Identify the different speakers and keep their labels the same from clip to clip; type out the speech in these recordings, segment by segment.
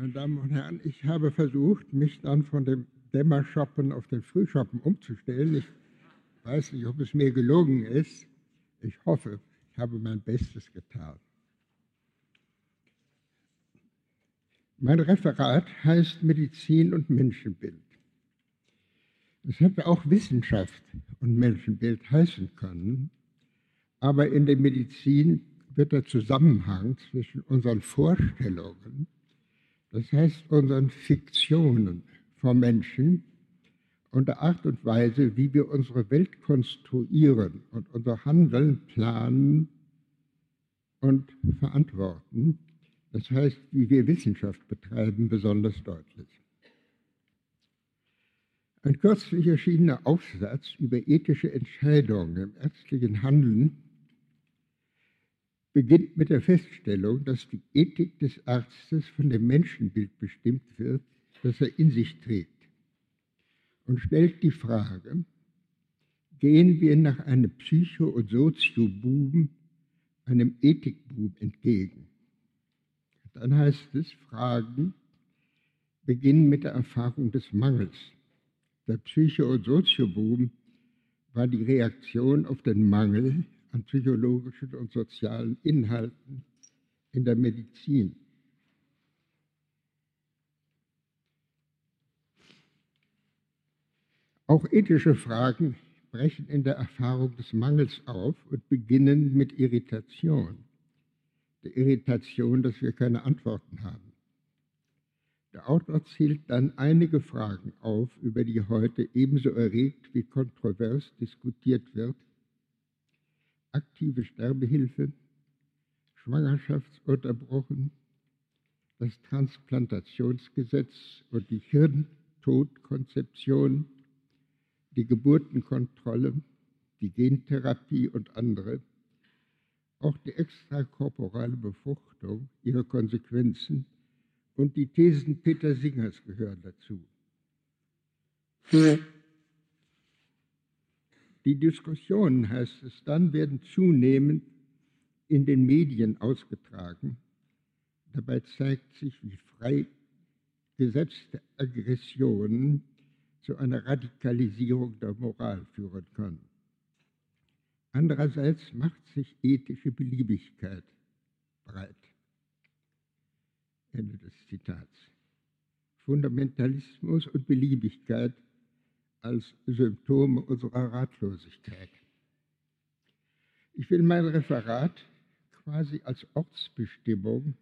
Speaker 1: Meine Damen und Herren, ich habe versucht, mich dann von dem Dämmershoppen auf den Frühshoppen umzustellen. Ich weiß nicht, ob es mir gelungen ist. Ich hoffe, ich habe mein Bestes getan. Mein Referat heißt Medizin und Menschenbild. Es hätte auch Wissenschaft und Menschenbild heißen können, aber in der Medizin wird der Zusammenhang zwischen unseren Vorstellungen, das heißt unseren Fiktionen vom Menschen und der Art und Weise, wie wir unsere Welt konstruieren und unser Handeln planen und verantworten, das heißt, wie wir Wissenschaft betreiben, besonders deutlich. Ein kürzlich erschienener Aufsatz über ethische Entscheidungen im ärztlichen Handeln beginnt mit der Feststellung, dass die Ethik des Arztes von dem Menschenbild bestimmt wird, das er in sich trägt. Und stellt die Frage, gehen wir nach einem Psycho- und Soziobuben einem Ethikbuben entgegen? Dann heißt es, Fragen beginnen mit der Erfahrung des Mangels. Der Psycho- und Sozioboom war die Reaktion auf den Mangel an psychologischen und sozialen Inhalten in der Medizin. Auch ethische Fragen brechen in der Erfahrung des Mangels auf und beginnen mit Irritation. Der Irritation, dass wir keine Antworten haben. Der Autor zählt dann einige Fragen auf, über die heute ebenso erregt wie kontrovers diskutiert wird. Aktive Sterbehilfe, Schwangerschaftsunterbrochen, das Transplantationsgesetz und die Hirntodkonzeption, die Geburtenkontrolle, die Gentherapie und andere, auch die extrakorporale Befruchtung, ihre Konsequenzen und die Thesen Peter Singers gehören dazu. Die Diskussionen, heißt es dann, werden zunehmend in den Medien ausgetragen. Dabei zeigt sich, wie frei gesetzte Aggressionen zu einer Radikalisierung der Moral führen können. Andererseits macht sich ethische Beliebigkeit breit. Ende des Zitats. Fundamentalismus und Beliebigkeit als Symptome unserer Ratlosigkeit. Ich will mein Referat quasi als Ortsbestimmung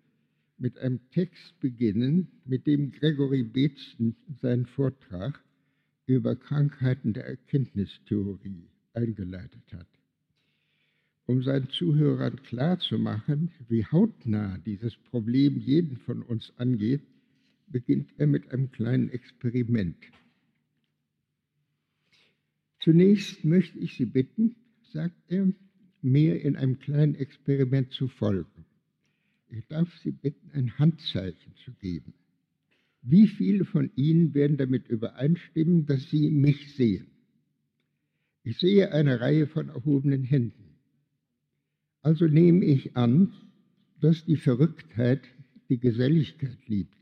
Speaker 1: mit einem Text beginnen, mit dem Gregory Beetzen seinen Vortrag über Krankheiten der Erkenntnistheorie eingeleitet hat um seinen Zuhörern klarzumachen, wie hautnah dieses Problem jeden von uns angeht, beginnt er mit einem kleinen Experiment. Zunächst möchte ich Sie bitten, sagt er, mir in einem kleinen Experiment zu folgen. Ich darf Sie bitten, ein Handzeichen zu geben. Wie viele von Ihnen werden damit übereinstimmen, dass Sie mich sehen? Ich sehe eine Reihe von erhobenen Händen. Also nehme ich an, dass die Verrücktheit die Geselligkeit liebt.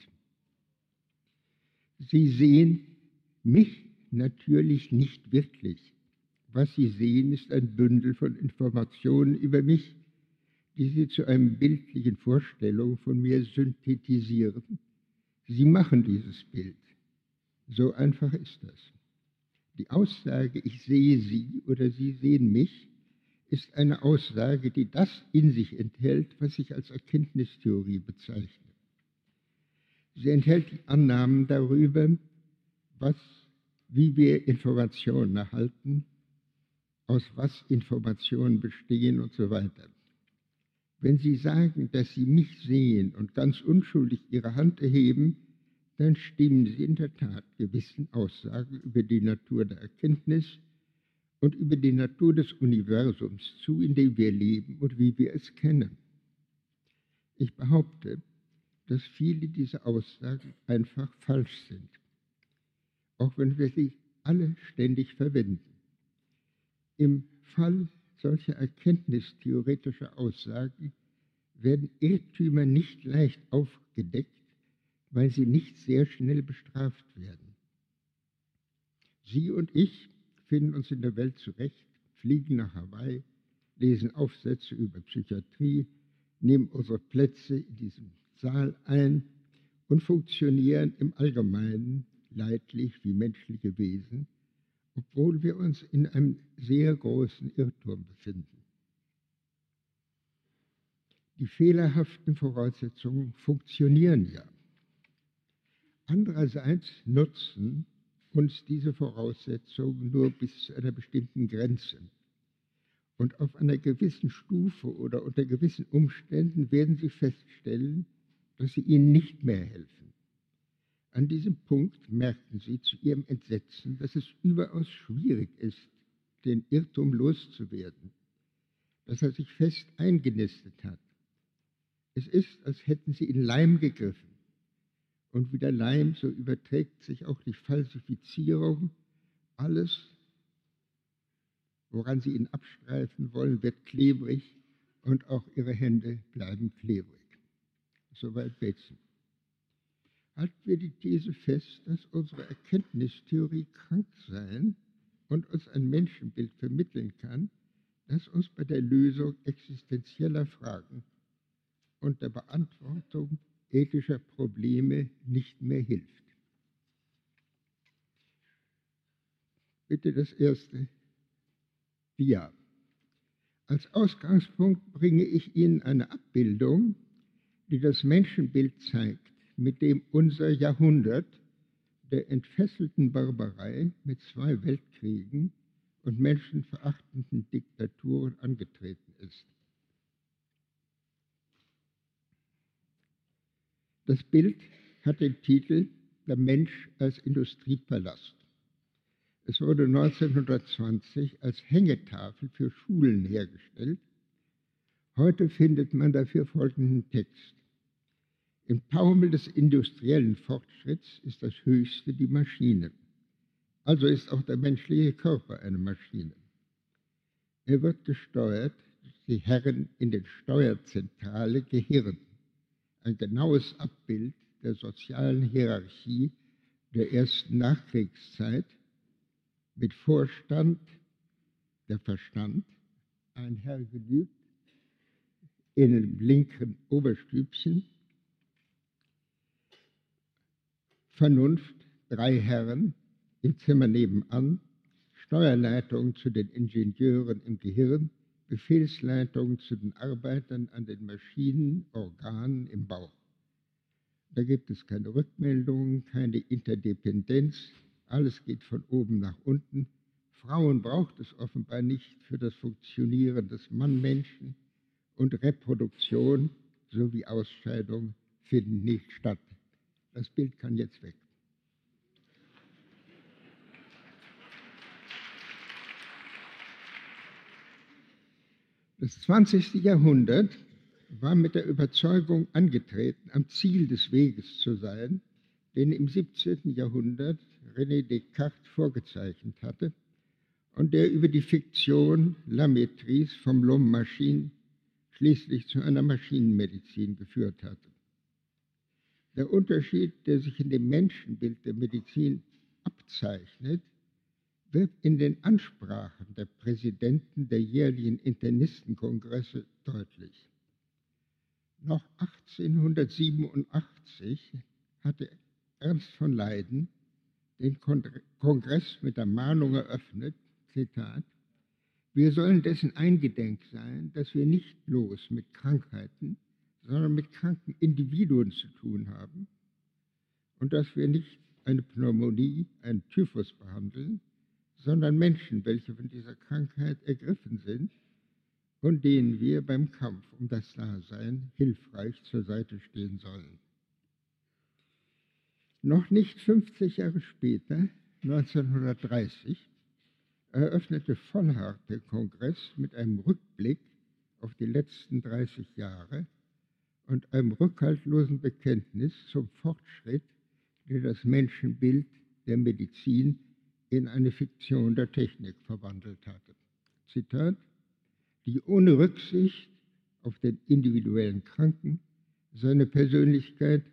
Speaker 1: Sie sehen mich natürlich nicht wirklich. Was Sie sehen, ist ein Bündel von Informationen über mich, die Sie zu einer bildlichen Vorstellung von mir synthetisieren. Sie machen dieses Bild. So einfach ist das. Die Aussage, ich sehe Sie oder Sie sehen mich, ist eine Aussage, die das in sich enthält, was ich als Erkenntnistheorie bezeichne. Sie enthält die Annahmen darüber, was, wie wir Informationen erhalten, aus was Informationen bestehen und so weiter. Wenn Sie sagen, dass Sie mich sehen und ganz unschuldig Ihre Hand erheben, dann stimmen Sie in der Tat gewissen Aussagen über die Natur der Erkenntnis und über die Natur des Universums zu, in dem wir leben und wie wir es kennen. Ich behaupte, dass viele dieser Aussagen einfach falsch sind, auch wenn wir sie alle ständig verwenden. Im Fall solcher erkenntnistheoretischer Aussagen werden Irrtümer nicht leicht aufgedeckt, weil sie nicht sehr schnell bestraft werden. Sie und ich finden uns in der Welt zurecht, fliegen nach Hawaii, lesen Aufsätze über Psychiatrie, nehmen unsere Plätze in diesem Saal ein und funktionieren im Allgemeinen leidlich wie menschliche Wesen, obwohl wir uns in einem sehr großen Irrtum befinden. Die fehlerhaften Voraussetzungen funktionieren ja. Andererseits nutzen uns diese Voraussetzungen nur bis zu einer bestimmten Grenze. Und auf einer gewissen Stufe oder unter gewissen Umständen werden Sie feststellen, dass sie Ihnen nicht mehr helfen. An diesem Punkt merken Sie zu Ihrem Entsetzen, dass es überaus schwierig ist, den Irrtum loszuwerden, dass er sich fest eingenistet hat. Es ist, als hätten Sie in Leim gegriffen. Und wie der Leim, so überträgt sich auch die Falsifizierung. Alles, woran Sie ihn abstreifen wollen, wird klebrig und auch Ihre Hände bleiben klebrig. Soweit Betzen. Halten wir die These fest, dass unsere Erkenntnistheorie krank sein und uns ein Menschenbild vermitteln kann, das uns bei der Lösung existenzieller Fragen und der Beantwortung ethischer Probleme nicht mehr hilft. Bitte das erste Dia. Als Ausgangspunkt bringe ich Ihnen eine Abbildung, die das Menschenbild zeigt, mit dem unser Jahrhundert der entfesselten Barbarei mit zwei Weltkriegen und menschenverachtenden Diktaturen angetreten ist. Das Bild hat den Titel Der Mensch als Industriepalast. Es wurde 1920 als Hängetafel für Schulen hergestellt. Heute findet man dafür folgenden Text. Im Taumel des industriellen Fortschritts ist das Höchste die Maschine. Also ist auch der menschliche Körper eine Maschine. Er wird gesteuert durch die Herren in den Steuerzentrale Gehirn. Ein genaues Abbild der sozialen Hierarchie der ersten Nachkriegszeit mit Vorstand der Verstand, ein Herr genügt, in dem linken Oberstübchen, Vernunft, drei Herren im Zimmer nebenan, Steuerleitung zu den Ingenieuren im Gehirn, Befehlsleitung zu den Arbeitern an den Maschinen, Organen im Bauch. Da gibt es keine Rückmeldungen, keine Interdependenz, alles geht von oben nach unten. Frauen braucht es offenbar nicht für das Funktionieren des Mannmenschen und Reproduktion sowie Ausscheidung finden nicht statt. Das Bild kann jetzt weg. Das 20. Jahrhundert war mit der Überzeugung angetreten, am Ziel des Weges zu sein, den im 17. Jahrhundert René Descartes vorgezeichnet hatte und der über die Fiktion La Maîtrise vom L'Homme Machine schließlich zu einer Maschinenmedizin geführt hatte. Der Unterschied, der sich in dem Menschenbild der Medizin abzeichnet, wird in den Ansprachen der Präsidenten der jährlichen Internistenkongresse deutlich. Noch 1887 hatte Ernst von Leiden den Kongress mit der Mahnung eröffnet, Zitat, wir sollen dessen eingedenk sein, dass wir nicht bloß mit Krankheiten, sondern mit kranken Individuen zu tun haben und dass wir nicht eine Pneumonie, einen Typhus behandeln, sondern Menschen, welche von dieser Krankheit ergriffen sind und denen wir beim Kampf um das Dasein hilfreich zur Seite stehen sollen. Noch nicht 50 Jahre später, 1930, eröffnete Vollhardt den Kongress mit einem Rückblick auf die letzten 30 Jahre und einem rückhaltlosen Bekenntnis zum Fortschritt, der das Menschenbild der Medizin in eine Fiktion der Technik verwandelt hatte. Zitat, die ohne Rücksicht auf den individuellen Kranken seine Persönlichkeit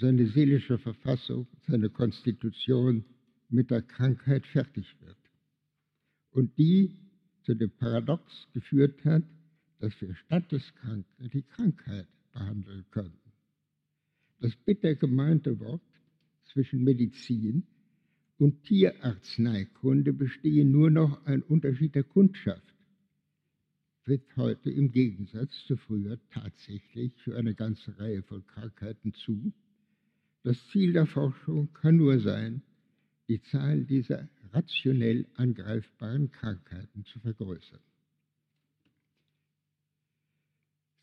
Speaker 1: seine seelische Verfassung, seine Konstitution mit der Krankheit fertig wird. Und die zu dem Paradox geführt hat, dass wir statt des Kranken die Krankheit behandeln können. Das bitter gemeinte Wort zwischen Medizin und Tierarzneikunde bestehe nur noch ein Unterschied der Kundschaft, wird heute im Gegensatz zu früher tatsächlich für eine ganze Reihe von Krankheiten zu. Das Ziel der Forschung kann nur sein, die Zahl dieser rationell angreifbaren Krankheiten zu vergrößern.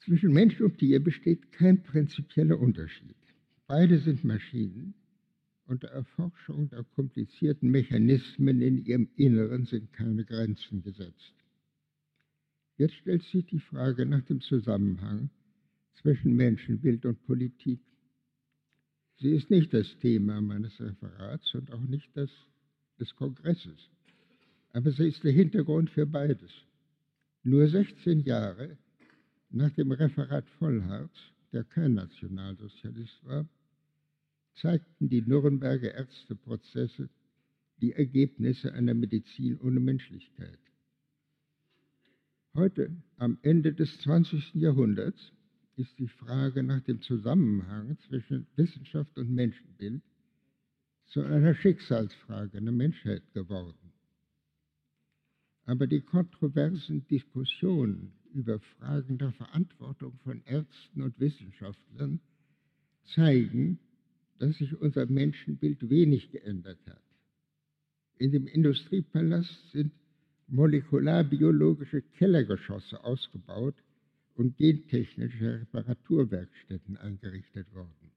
Speaker 1: Zwischen Mensch und Tier besteht kein prinzipieller Unterschied. Beide sind Maschinen und der Erforschung der komplizierten Mechanismen in ihrem Inneren sind keine Grenzen gesetzt. Jetzt stellt sich die Frage nach dem Zusammenhang zwischen Menschenbild und Politik. Sie ist nicht das Thema meines Referats und auch nicht das des Kongresses, aber sie ist der Hintergrund für beides. Nur 16 Jahre nach dem Referat Vollhardt, der kein Nationalsozialist war, zeigten die Nürnberger Ärzteprozesse die Ergebnisse einer Medizin ohne Menschlichkeit. Heute, am Ende des 20. Jahrhunderts, ist die Frage nach dem Zusammenhang zwischen Wissenschaft und Menschenbild zu einer Schicksalsfrage der Menschheit geworden. Aber die kontroversen Diskussionen über Fragen der Verantwortung von Ärzten und Wissenschaftlern zeigen, dass sich unser Menschenbild wenig geändert hat. In dem Industriepalast sind molekularbiologische Kellergeschosse ausgebaut und gentechnische Reparaturwerkstätten eingerichtet worden.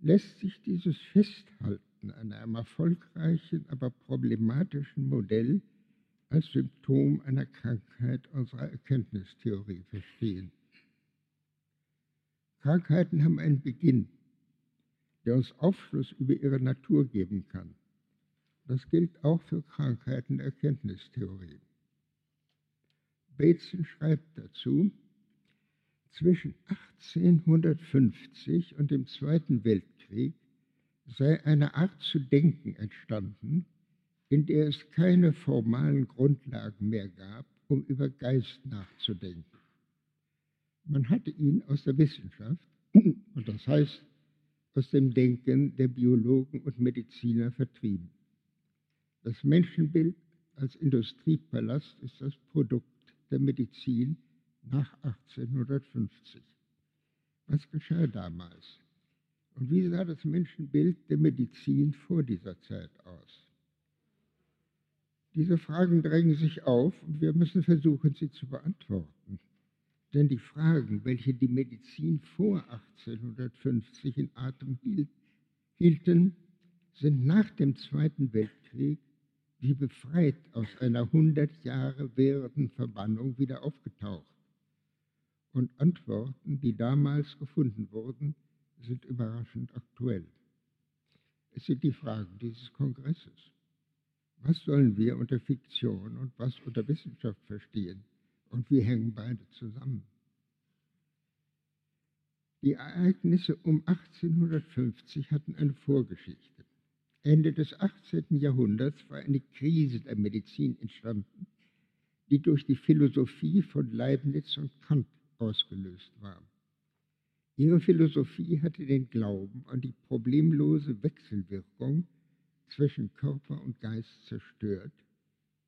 Speaker 1: Lässt sich dieses Festhalten an einem erfolgreichen, aber problematischen Modell als Symptom einer Krankheit unserer Erkenntnistheorie verstehen. Krankheiten haben einen Beginn, der uns Aufschluss über ihre Natur geben kann. Das gilt auch für Krankheiten der Erkenntnistheorie. Bateson schreibt dazu, zwischen 1850 und dem Zweiten Weltkrieg sei eine Art zu denken entstanden, in der es keine formalen Grundlagen mehr gab, um über Geist nachzudenken. Man hatte ihn aus der Wissenschaft, und das heißt aus dem Denken der Biologen und Mediziner vertrieben. Das Menschenbild als Industriepalast ist das Produkt der Medizin nach 1850. Was geschah damals? Und wie sah das Menschenbild der Medizin vor dieser Zeit aus? Diese Fragen drängen sich auf und wir müssen versuchen, sie zu beantworten. Denn die Fragen, welche die Medizin vor 1850 in Atem hielt, hielten, sind nach dem Zweiten Weltkrieg wie befreit aus einer 100 Jahre währenden Verbannung wieder aufgetaucht. Und Antworten, die damals gefunden wurden, sind überraschend aktuell. Es sind die Fragen dieses Kongresses. Was sollen wir unter Fiktion und was unter Wissenschaft verstehen? Und wie hängen beide zusammen? Die Ereignisse um 1850 hatten eine Vorgeschichte. Ende des 18. Jahrhunderts war eine Krise der Medizin entstanden, die durch die Philosophie von Leibniz und Kant ausgelöst war. Ihre Philosophie hatte den Glauben an die problemlose Wechselwirkung zwischen Körper und Geist zerstört,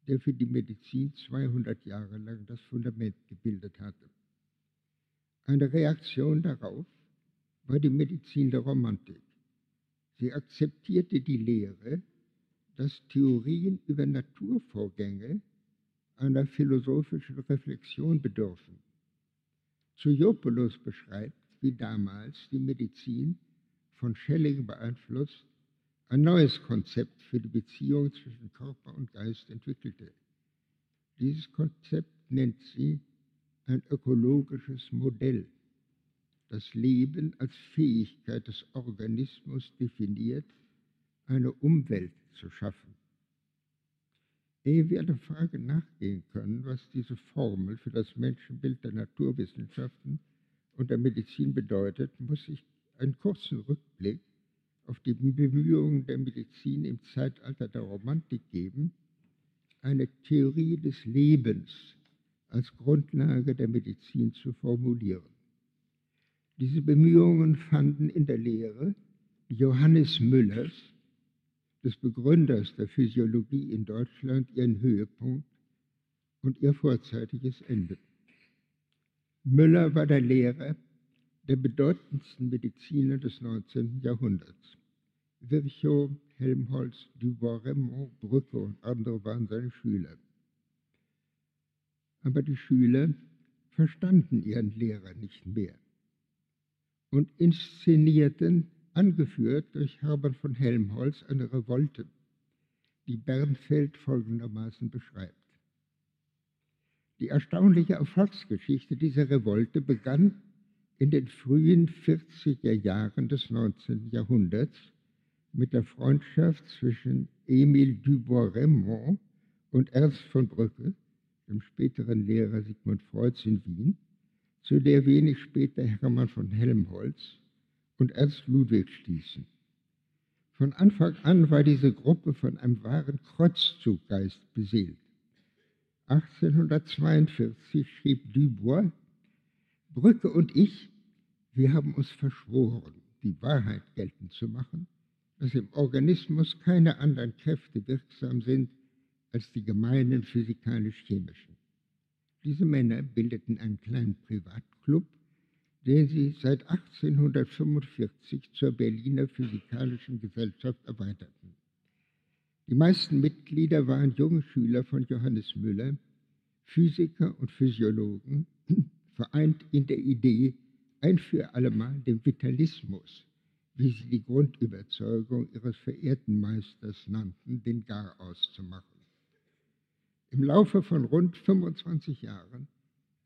Speaker 1: der für die Medizin 200 Jahre lang das Fundament gebildet hatte. Eine Reaktion darauf war die Medizin der Romantik. Sie akzeptierte die Lehre, dass Theorien über Naturvorgänge einer philosophischen Reflexion bedürfen. Zoiopoulos beschreibt, wie damals die Medizin von Schelling beeinflusst ein neues Konzept für die Beziehung zwischen Körper und Geist entwickelte. Dieses Konzept nennt sie ein ökologisches Modell, das Leben als Fähigkeit des Organismus definiert, eine Umwelt zu schaffen. Ehe wir der Frage nachgehen können, was diese Formel für das Menschenbild der Naturwissenschaften und der Medizin bedeutet, muss ich einen kurzen Rückblick auf die Bemühungen der Medizin im Zeitalter der Romantik geben, eine Theorie des Lebens als Grundlage der Medizin zu formulieren. Diese Bemühungen fanden in der Lehre Johannes Müllers, des Begründers der Physiologie in Deutschland, ihren Höhepunkt und ihr vorzeitiges Ende. Müller war der Lehrer der bedeutendsten Mediziner des 19. Jahrhunderts. Virchow, Helmholtz, Dubois-Reymond, Brücke und andere waren seine Schüler. Aber die Schüler verstanden ihren Lehrer nicht mehr und inszenierten, angeführt durch Herbert von Helmholtz, eine Revolte, die Bernfeld folgendermaßen beschreibt. Die erstaunliche Erfolgsgeschichte dieser Revolte begann in den frühen 40er Jahren des 19. Jahrhunderts mit der Freundschaft zwischen Emile Dubois-Reymond und Ernst von Brücke, dem späteren Lehrer Sigmund Freuds in Wien, zu der wenig später Hermann von Helmholtz und Ernst Ludwig stießen. Von Anfang an war diese Gruppe von einem wahren Kreuzzuggeist beseelt. 1842 schrieb Dubois, Brücke und ich, wir haben uns verschworen, die Wahrheit geltend zu machen, dass im Organismus keine anderen Kräfte wirksam sind als die gemeinen physikalisch-chemischen. Diese Männer bildeten einen kleinen Privatclub, den sie seit 1845 zur Berliner Physikalischen Gesellschaft erweiterten. Die meisten Mitglieder waren junge Schüler von Johannes Müller, Physiker und Physiologen, vereint in der Idee, ein für allemal dem Vitalismus, wie sie die Grundüberzeugung ihres verehrten Meisters nannten, den Gar auszumachen. Im Laufe von rund 25 Jahren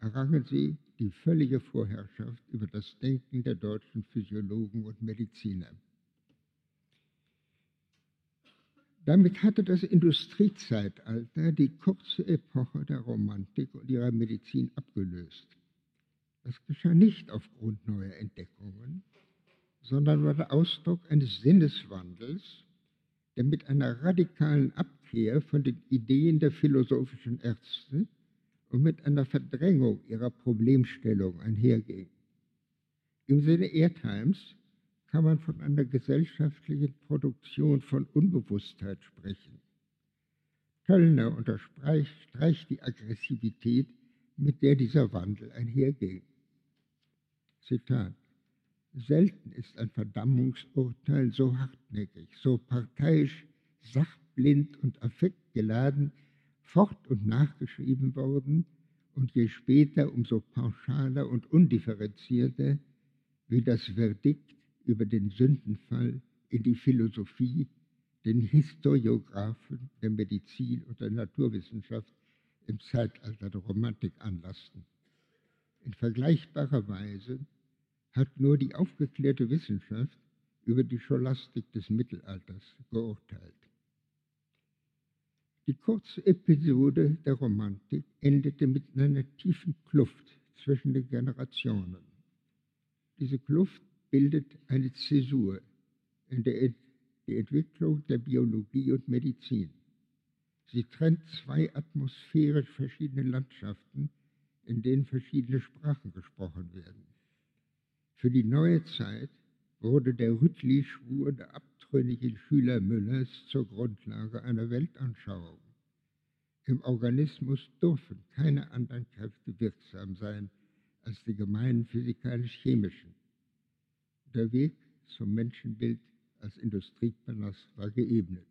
Speaker 1: errangen sie die völlige Vorherrschaft über das Denken der deutschen Physiologen und Mediziner. Damit hatte das Industriezeitalter die kurze Epoche der Romantik und ihrer Medizin abgelöst. Das geschah nicht aufgrund neuer Entdeckungen, sondern war der Ausdruck eines Sinneswandels, der mit einer radikalen Abkehr von den Ideen der philosophischen Ärzte und mit einer Verdrängung ihrer Problemstellung einherging. Im Sinne Erdheims kann man von einer gesellschaftlichen Produktion von Unbewusstheit sprechen. Töllner unterstreicht die Aggressivität, mit der dieser Wandel einherging. Zitat. Selten ist ein Verdammungsurteil so hartnäckig, so parteiisch, sachblind und affektgeladen fort- und nachgeschrieben worden und je später umso pauschaler und undifferenzierter wie das Verdikt über den Sündenfall in die Philosophie, den Historiographen der Medizin und der Naturwissenschaft im Zeitalter der Romantik anlassten. In vergleichbarer Weise hat nur die aufgeklärte Wissenschaft über die Scholastik des Mittelalters geurteilt. Die kurze Episode der Romantik endete mit einer tiefen Kluft zwischen den Generationen. Diese Kluft bildet eine Zäsur in der die Entwicklung der Biologie und Medizin. Sie trennt zwei atmosphärisch verschiedene Landschaften, in denen verschiedene Sprachen gesprochen werden. Für die neue Zeit wurde der Rüttli-Schwur der abtrünnigen Schüler Müllers zur Grundlage einer Weltanschauung. Im Organismus dürfen keine anderen Kräfte wirksam sein als die gemeinen physikalisch-chemischen. Der Weg zum Menschenbild als Industriepalast war geebnet.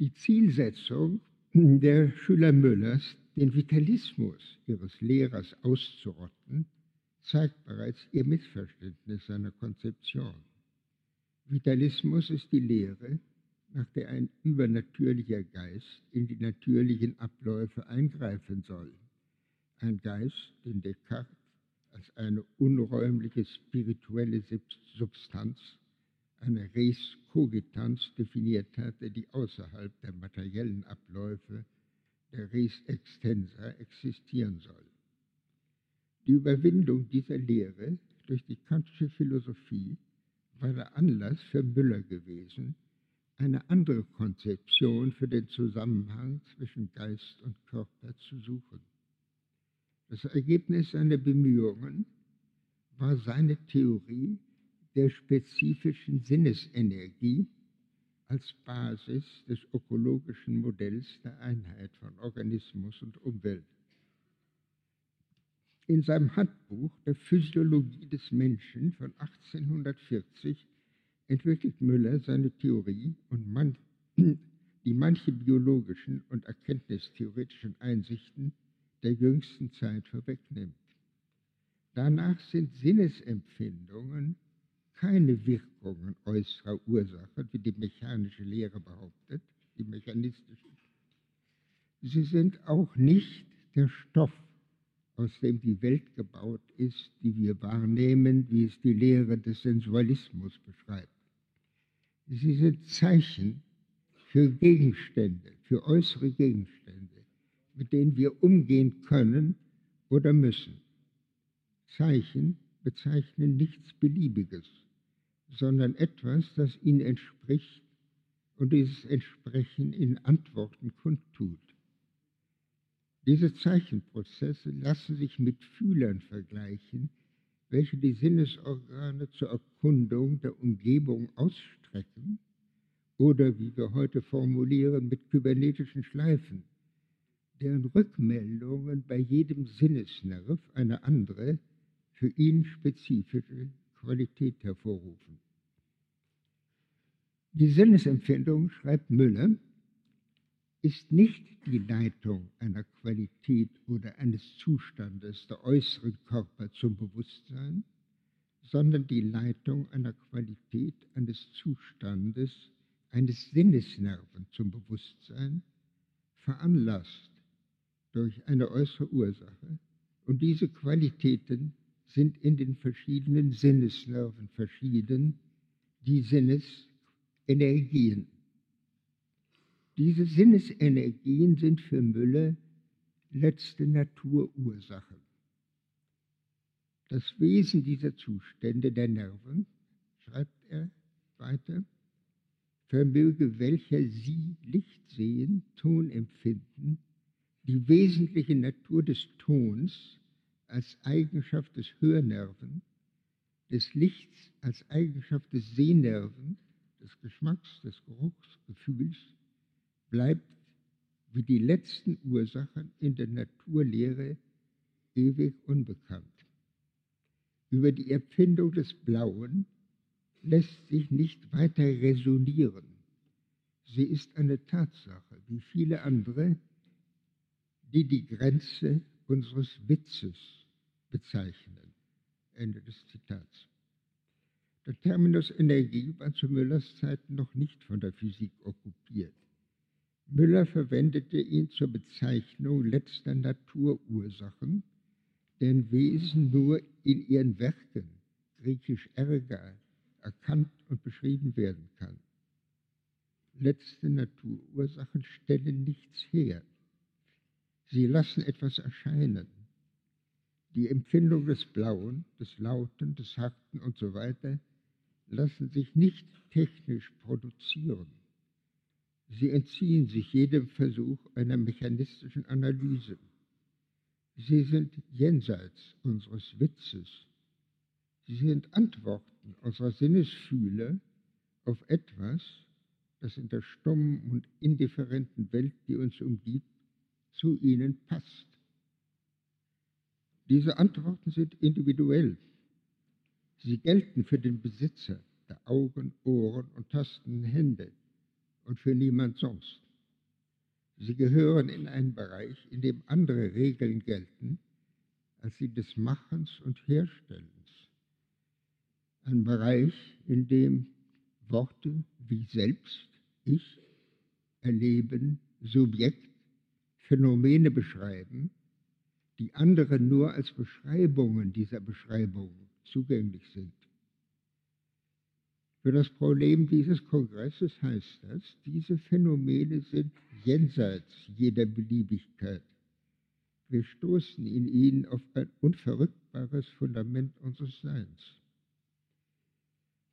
Speaker 1: Die Zielsetzung der Schüler Müllers, den Vitalismus ihres Lehrers auszurotten, zeigt bereits ihr Missverständnis seiner Konzeption. Vitalismus ist die Lehre, nach der ein übernatürlicher Geist in die natürlichen Abläufe eingreifen soll. Ein Geist, den Descartes als eine unräumliche spirituelle Substanz, eine Res cogitans definiert hatte, die außerhalb der materiellen Abläufe der Res extensa existieren soll. Die Überwindung dieser Lehre durch die kantische Philosophie war der Anlass für Müller gewesen, eine andere Konzeption für den Zusammenhang zwischen Geist und Körper zu suchen. Das Ergebnis seiner Bemühungen war seine Theorie der spezifischen Sinnesenergie als Basis des ökologischen Modells der Einheit von Organismus und Umwelt. In seinem Handbuch der Physiologie des Menschen von 1840 entwickelt Müller seine Theorie und man, die manche biologischen und erkenntnistheoretischen Einsichten der jüngsten Zeit vorwegnimmt. Danach sind Sinnesempfindungen keine Wirkungen äußerer Ursachen, wie die mechanische Lehre behauptet, die mechanistischen. Sie sind auch nicht der Stoff, aus dem die Welt gebaut ist, die wir wahrnehmen, wie es die Lehre des Sensualismus beschreibt. Sie sind Zeichen für Gegenstände, für äußere Gegenstände, mit denen wir umgehen können oder müssen. Zeichen bezeichnen nichts Beliebiges, sondern etwas, das ihnen entspricht und dieses Entsprechen in Antworten kundtut. Diese Zeichenprozesse lassen sich mit Fühlern vergleichen, welche die Sinnesorgane zur Erkundung der Umgebung ausstrecken oder, wie wir heute formulieren, mit kybernetischen Schleifen, deren Rückmeldungen bei jedem Sinnesnerv eine andere, für ihn spezifische Qualität hervorrufen. Die Sinnesempfindung, schreibt Müller, ist nicht die Leitung einer Qualität oder eines Zustandes der äußeren Körper zum Bewusstsein, sondern die Leitung einer Qualität eines Zustandes eines Sinnesnerven zum Bewusstsein, veranlasst durch eine äußere Ursache. Und diese Qualitäten sind in den verschiedenen Sinnesnerven verschieden, die Sinnesenergien. Diese Sinnesenergien sind für Müller letzte Naturursachen. Das Wesen dieser Zustände der Nerven, schreibt er weiter, vermöge welcher sie Licht sehen, Ton empfinden, die wesentliche Natur des Tons als Eigenschaft des Hörnerven, des Lichts als Eigenschaft des Sehnerven, des Geschmacks, des Geruchs, Gefühls, bleibt wie die letzten Ursachen in der Naturlehre ewig unbekannt. Über die Erfindung des Blauen lässt sich nicht weiter resonieren. Sie ist eine Tatsache, wie viele andere, die die Grenze unseres Witzes bezeichnen. Ende des Zitats. Der Terminus Energie war zu Müllers Zeiten noch nicht von der Physik okkupiert. Müller verwendete ihn zur Bezeichnung letzter Naturursachen, deren Wesen nur in ihren Werken, griechisch Ärger, erkannt und beschrieben werden kann. Letzte Naturursachen stellen nichts her. Sie lassen etwas erscheinen. Die Empfindung des Blauen, des Lauten, des Harten und so weiter lassen sich nicht technisch produzieren. Sie entziehen sich jedem Versuch einer mechanistischen Analyse. Sie sind jenseits unseres Witzes. Sie sind Antworten unserer Sinnesfühle auf etwas, das in der stummen und indifferenten Welt, die uns umgibt, zu ihnen passt. Diese Antworten sind individuell. Sie gelten für den Besitzer der Augen, Ohren und tastenden Hände und für niemand sonst. Sie gehören in einen Bereich, in dem andere Regeln gelten als die des Machens und Herstellens. Ein Bereich, in dem Worte wie selbst, ich, erleben, Subjekt, Phänomene beschreiben, die anderen nur als Beschreibungen dieser Beschreibungen zugänglich sind. Für das Problem dieses Kongresses heißt das, diese Phänomene sind jenseits jeder Beliebigkeit. Wir stoßen in ihnen auf ein unverrückbares Fundament unseres Seins.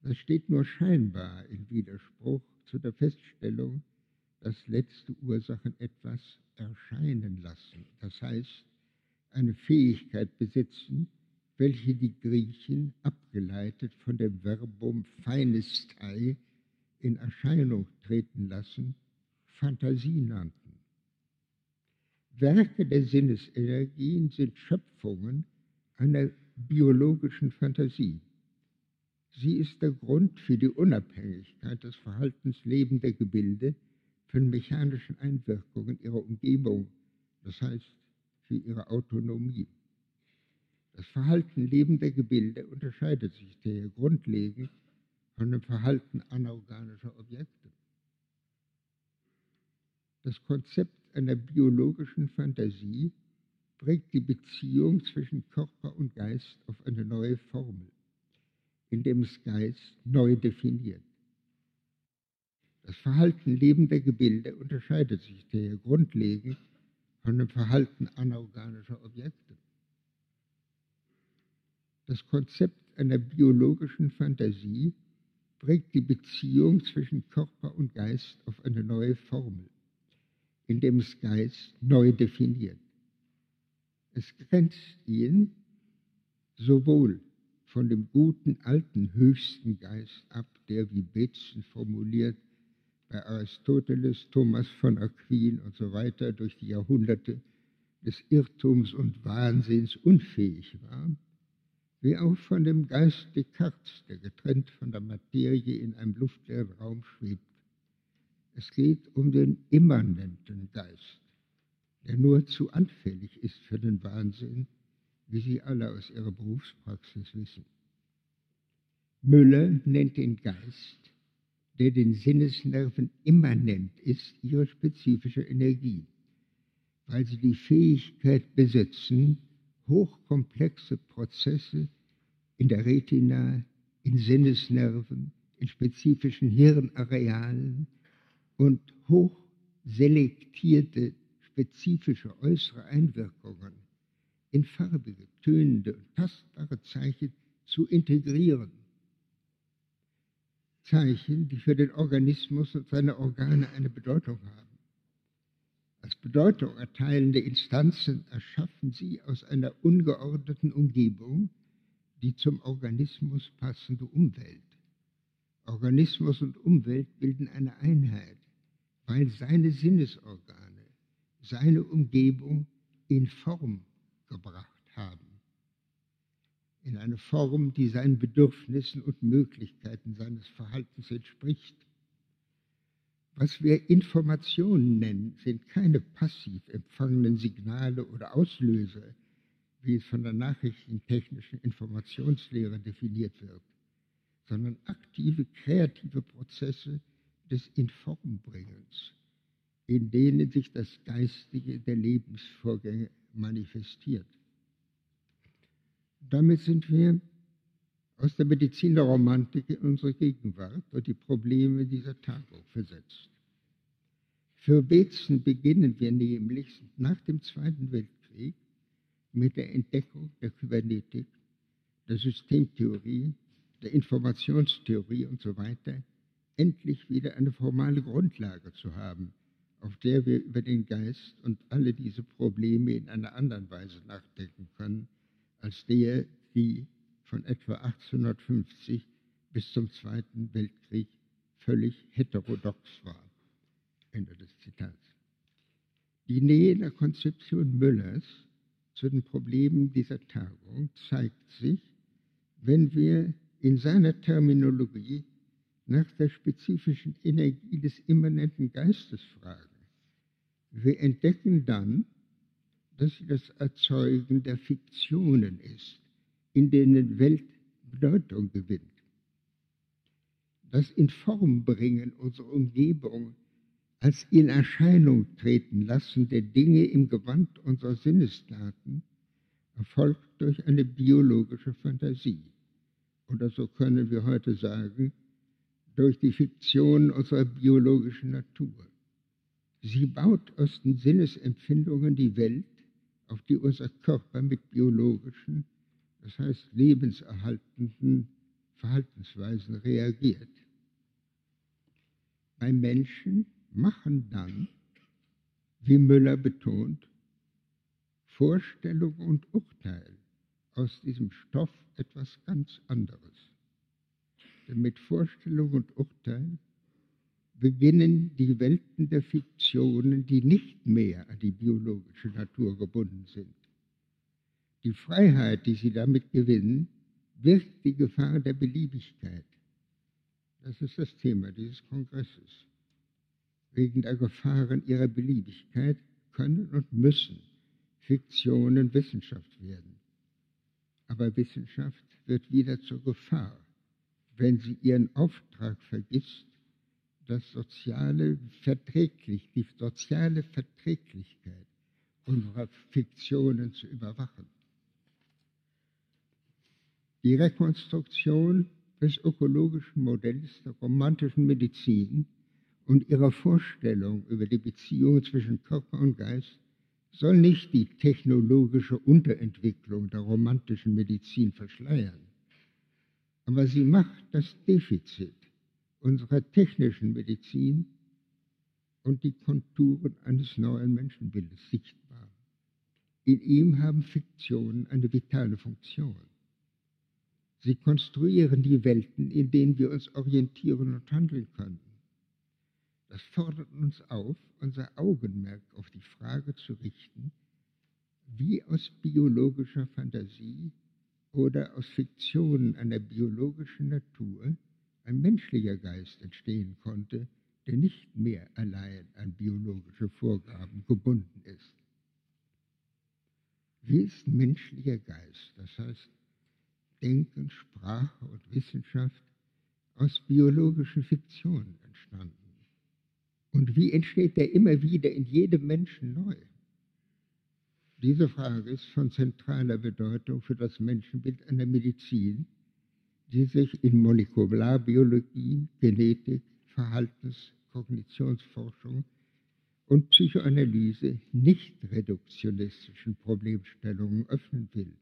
Speaker 1: Das steht nur scheinbar in Widerspruch zu der Feststellung, dass letzte Ursachen etwas erscheinen lassen, das heißt eine Fähigkeit besitzen, welche die Griechen, abgeleitet von dem Verbum Phainestei, in Erscheinung treten lassen, Fantasie nannten. Werke der Sinnesenergien sind Schöpfungen einer biologischen Fantasie. Sie ist der Grund für die Unabhängigkeit des Verhaltens lebender Gebilde von mechanischen Einwirkungen ihrer Umgebung, das heißt für ihre Autonomie. Das Verhalten lebender Gebilde unterscheidet sich daher grundlegend von dem Verhalten anorganischer Objekte. Das Konzept einer biologischen Fantasie prägt die Beziehung zwischen Körper und Geist auf eine neue Formel, indem es Geist neu definiert. Das Verhalten lebender Gebilde unterscheidet sich daher grundlegend von dem Verhalten anorganischer Objekte. Das Konzept einer biologischen Fantasie prägt die Beziehung zwischen Körper und Geist auf eine neue Formel indem es Geist neu definiert. Es grenzt ihn sowohl von dem guten alten höchsten Geist ab, der, wie Betzen formuliert, bei Aristoteles, Thomas von Aquin und so weiter durch die Jahrhunderte des Irrtums und Wahnsinns unfähig war, wie auch von dem Geist Descartes, der getrennt von der Materie in einem luftleeren Raum schwebt es geht um den immanenten Geist, der nur zu anfällig ist für den Wahnsinn, wie Sie alle aus Ihrer Berufspraxis wissen. Müller nennt den Geist, der den Sinnesnerven immanent ist, ihre spezifische Energie, weil sie die Fähigkeit besitzen, hochkomplexe Prozesse in der Retina, in Sinnesnerven, in spezifischen Hirnarealen, und hochselektierte spezifische äußere Einwirkungen in farbige, tönende und tastbare Zeichen zu integrieren. Zeichen, die für den Organismus und seine Organe eine Bedeutung haben. Als Bedeutung erteilende Instanzen erschaffen sie aus einer ungeordneten Umgebung die zum Organismus passende Umwelt. Organismus und Umwelt bilden eine Einheit weil seine Sinnesorgane, seine Umgebung in Form gebracht haben. In eine Form, die seinen Bedürfnissen und Möglichkeiten seines Verhaltens entspricht. Was wir Informationen nennen, sind keine passiv empfangenen Signale oder Auslöser, wie es von der nachrichtentechnischen Informationslehre definiert wird, sondern aktive, kreative Prozesse, des Informbringens, in denen sich das Geistige der Lebensvorgänge manifestiert. Damit sind wir aus der Medizin der Romantik in unsere Gegenwart und die Probleme dieser Tagung versetzt. Für Betzen beginnen wir nämlich nach dem Zweiten Weltkrieg mit der Entdeckung der Kybernetik, der Systemtheorie, der Informationstheorie und so weiter endlich wieder eine formale Grundlage zu haben, auf der wir über den Geist und alle diese Probleme in einer anderen Weise nachdenken können, als der, die von etwa 1850 bis zum Zweiten Weltkrieg völlig heterodox war. Ende des Zitats. Die Nähe der Konzeption Müllers zu den Problemen dieser Tagung zeigt sich, wenn wir in seiner Terminologie nach der spezifischen Energie des immanenten Geistes fragen. Wir entdecken dann, dass sie das Erzeugen der Fiktionen ist, in denen Welt Bedeutung gewinnt. Das in Form bringen unserer Umgebung als in Erscheinung treten lassen der Dinge im Gewand unserer Sinnesdaten erfolgt durch eine biologische Fantasie. Oder so können wir heute sagen, durch die Fiktion unserer biologischen Natur. Sie baut aus den Sinnesempfindungen die Welt auf die unser Körper mit biologischen, das heißt lebenserhaltenden Verhaltensweisen reagiert. Beim Menschen machen dann, wie Müller betont, Vorstellung und Urteil aus diesem Stoff etwas ganz anderes. Denn mit Vorstellung und Urteil beginnen die Welten der Fiktionen, die nicht mehr an die biologische Natur gebunden sind. Die Freiheit, die sie damit gewinnen, birgt die Gefahr der Beliebigkeit. Das ist das Thema dieses Kongresses. Wegen der Gefahren ihrer Beliebigkeit können und müssen Fiktionen Wissenschaft werden. Aber Wissenschaft wird wieder zur Gefahr, wenn sie ihren Auftrag vergisst das soziale Verträglich, die soziale Verträglichkeit unserer Fiktionen zu überwachen. Die Rekonstruktion des ökologischen Modells der romantischen Medizin und ihrer Vorstellung über die Beziehung zwischen Körper und Geist soll nicht die technologische Unterentwicklung der romantischen Medizin verschleiern, aber sie macht das Defizit unserer technischen Medizin und die Konturen eines neuen Menschenbildes sichtbar. In ihm haben Fiktionen eine vitale Funktion. Sie konstruieren die Welten, in denen wir uns orientieren und handeln können. Das fordert uns auf, unser Augenmerk auf die Frage zu richten, wie aus biologischer Fantasie oder aus Fiktionen einer biologischen Natur ein menschlicher Geist entstehen konnte, der nicht mehr allein an biologische Vorgaben gebunden ist. Wie ist menschlicher Geist, das heißt Denken, Sprache und Wissenschaft, aus biologischen Fiktionen entstanden? Und wie entsteht er immer wieder in jedem Menschen neu? Diese Frage ist von zentraler Bedeutung für das Menschenbild einer Medizin, die sich in Molekularbiologie, Genetik, Verhaltens-, Kognitionsforschung und Psychoanalyse nicht reduktionistischen Problemstellungen öffnen will.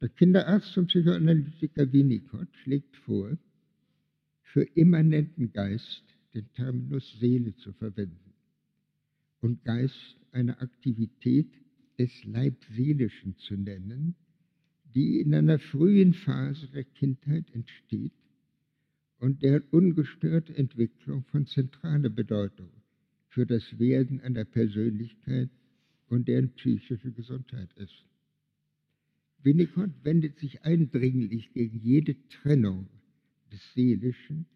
Speaker 1: Der Kinderarzt und Psychoanalytiker Winnicott schlägt vor, für immanenten Geist den Terminus Seele zu verwenden und Geist eine Aktivität des Leibseelischen zu nennen, die in einer frühen Phase der Kindheit entsteht und deren ungestörte Entwicklung von zentraler Bedeutung für das Werden einer Persönlichkeit und deren psychische Gesundheit ist. Winnicott wendet sich eindringlich gegen jede Trennung des Seelischen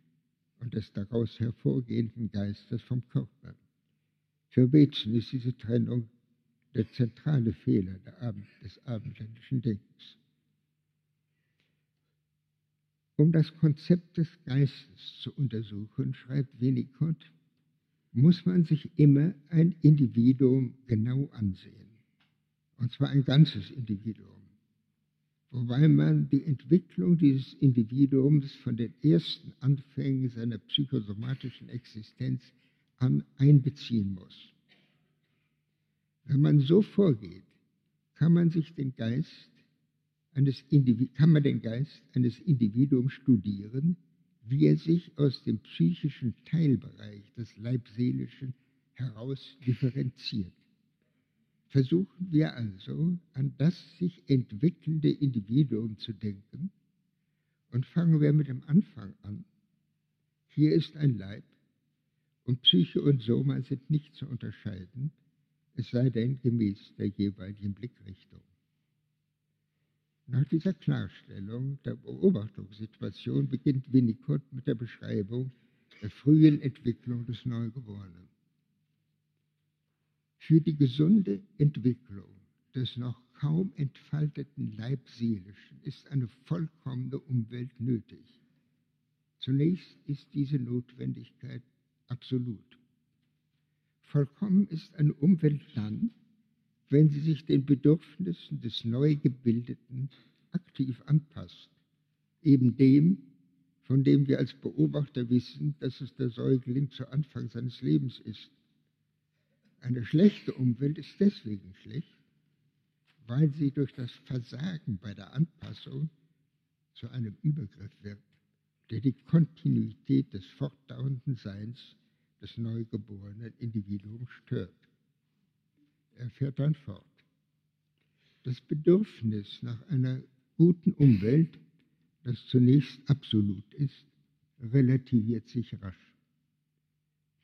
Speaker 1: und des daraus hervorgehenden Geistes vom Körper. Für Beetson ist diese Trennung der zentrale Fehler des abendländischen Denkens. Um das Konzept des Geistes zu untersuchen, schreibt Winnicott, muss man sich immer ein Individuum genau ansehen. Und zwar ein ganzes Individuum. Wobei man die Entwicklung dieses Individuums von den ersten Anfängen seiner psychosomatischen Existenz an einbeziehen muss. Wenn man so vorgeht, kann man sich den Geist eines kann man den Geist eines Individuums studieren, wie er sich aus dem psychischen Teilbereich des Leibseelischen heraus differenziert. Versuchen wir also an das sich entwickelnde Individuum zu denken und fangen wir mit dem Anfang an. Hier ist ein Leib und Psyche und Soma sind nicht zu unterscheiden, es sei denn gemäß der jeweiligen Blickrichtung. Nach dieser Klarstellung der Beobachtungssituation beginnt Winnicott mit der Beschreibung der frühen Entwicklung des Neugeborenen. Für die gesunde Entwicklung des noch kaum entfalteten Leibseelischen ist eine vollkommene Umwelt nötig. Zunächst ist diese Notwendigkeit absolut. Vollkommen ist eine Umwelt dann, wenn sie sich den Bedürfnissen des Neugebildeten aktiv anpasst, eben dem, von dem wir als Beobachter wissen, dass es der Säugling zu Anfang seines Lebens ist. Eine schlechte Umwelt ist deswegen schlecht, weil sie durch das Versagen bei der Anpassung zu einem Übergriff wird, der die Kontinuität des fortdauernden Seins des neugeborenen Individuums stört. Er fährt dann fort. Das Bedürfnis nach einer guten Umwelt, das zunächst absolut ist, relativiert sich rasch.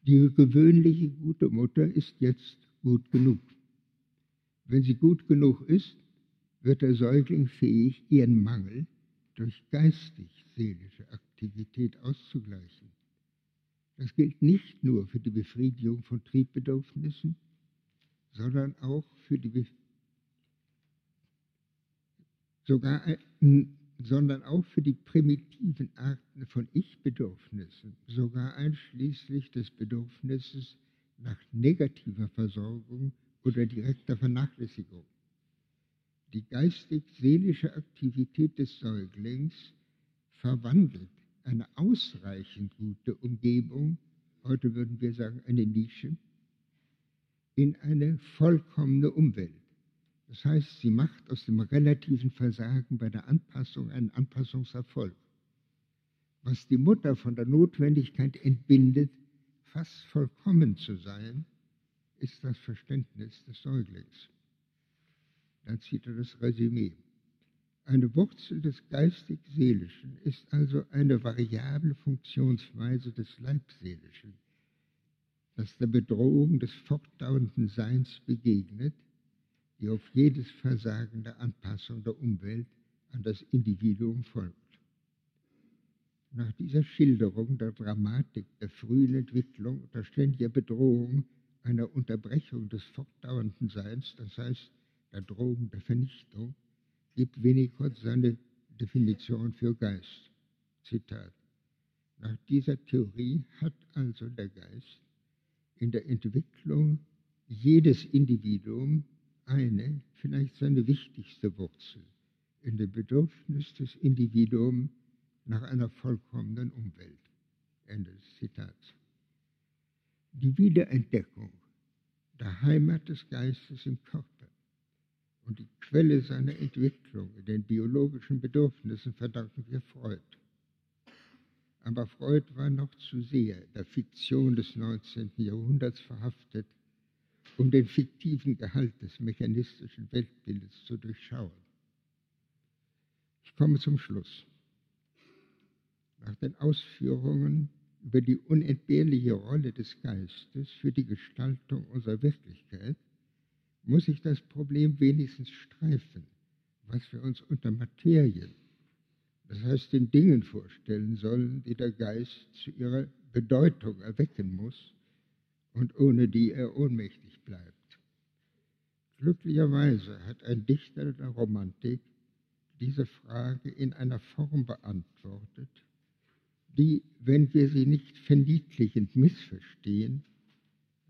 Speaker 1: Die gewöhnliche gute Mutter ist jetzt gut genug. Wenn sie gut genug ist, wird der Säugling fähig, ihren Mangel durch geistig-seelische Aktivität auszugleichen. Das gilt nicht nur für die Befriedigung von Triebbedürfnissen, sondern auch für die sogar, sondern auch für die primitiven Arten von Ich-Bedürfnissen, sogar einschließlich des Bedürfnisses nach negativer Versorgung oder direkter Vernachlässigung. Die geistig-seelische Aktivität des Säuglings verwandelt eine ausreichend gute Umgebung, heute würden wir sagen eine Nische, in eine vollkommene Umwelt. Das heißt, sie macht aus dem relativen Versagen bei der Anpassung einen Anpassungserfolg. Was die Mutter von der Notwendigkeit entbindet, fast vollkommen zu sein, ist das Verständnis des Säuglings. Dann zieht er das Resümee. Eine Wurzel des geistig-seelischen ist also eine variable Funktionsweise des Leibseelischen, das der Bedrohung des fortdauernden Seins begegnet, die auf jedes Versagen der Anpassung der Umwelt an das Individuum folgt. Nach dieser Schilderung der Dramatik der frühen Entwicklung unter ständiger Bedrohung einer Unterbrechung des fortdauernden Seins, das heißt der Drohung der Vernichtung, gibt Winnicott seine Definition für Geist. Zitat. Nach dieser Theorie hat also der Geist in der Entwicklung jedes Individuum eine, vielleicht seine wichtigste Wurzel in dem Bedürfnis des Individuums nach einer vollkommenen Umwelt. Ende des Zitats. Die Wiederentdeckung der Heimat des Geistes im Körper und die Quelle seiner Entwicklung in den biologischen Bedürfnissen verdanken wir Freud. Aber Freud war noch zu sehr der Fiktion des 19. Jahrhunderts verhaftet, um den fiktiven Gehalt des mechanistischen Weltbildes zu durchschauen. Ich komme zum Schluss. Nach den Ausführungen über die unentbehrliche Rolle des Geistes für die Gestaltung unserer Wirklichkeit muss ich das Problem wenigstens streifen, was wir uns unter Materien, das heißt den Dingen vorstellen sollen, die der Geist zu ihrer Bedeutung erwecken muss und ohne die er ohnmächtig bleibt. Glücklicherweise hat ein Dichter der Romantik diese Frage in einer Form beantwortet, die, wenn wir sie nicht verniedlichend missverstehen,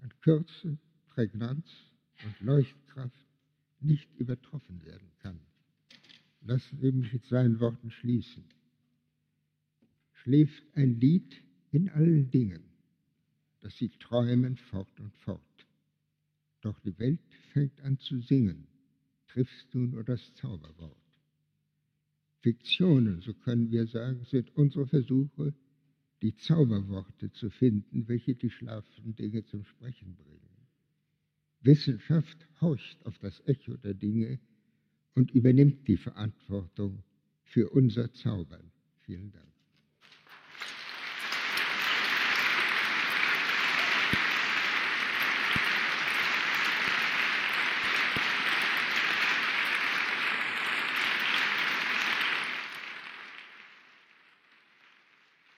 Speaker 1: an Kürze, Prägnanz und Leuchtkraft nicht übertroffen werden kann. Lassen Sie mich mit seinen Worten schließen. Schläft ein Lied in allen Dingen, dass sie träumen fort und fort. Doch die Welt fängt an zu singen, triffst du nur das Zauberwort. Fiktionen, so können wir sagen, sind unsere Versuche, die Zauberworte zu finden, welche die schlafenden Dinge zum Sprechen bringen. Wissenschaft horcht auf das Echo der Dinge und übernimmt die Verantwortung für unser Zaubern. Vielen Dank.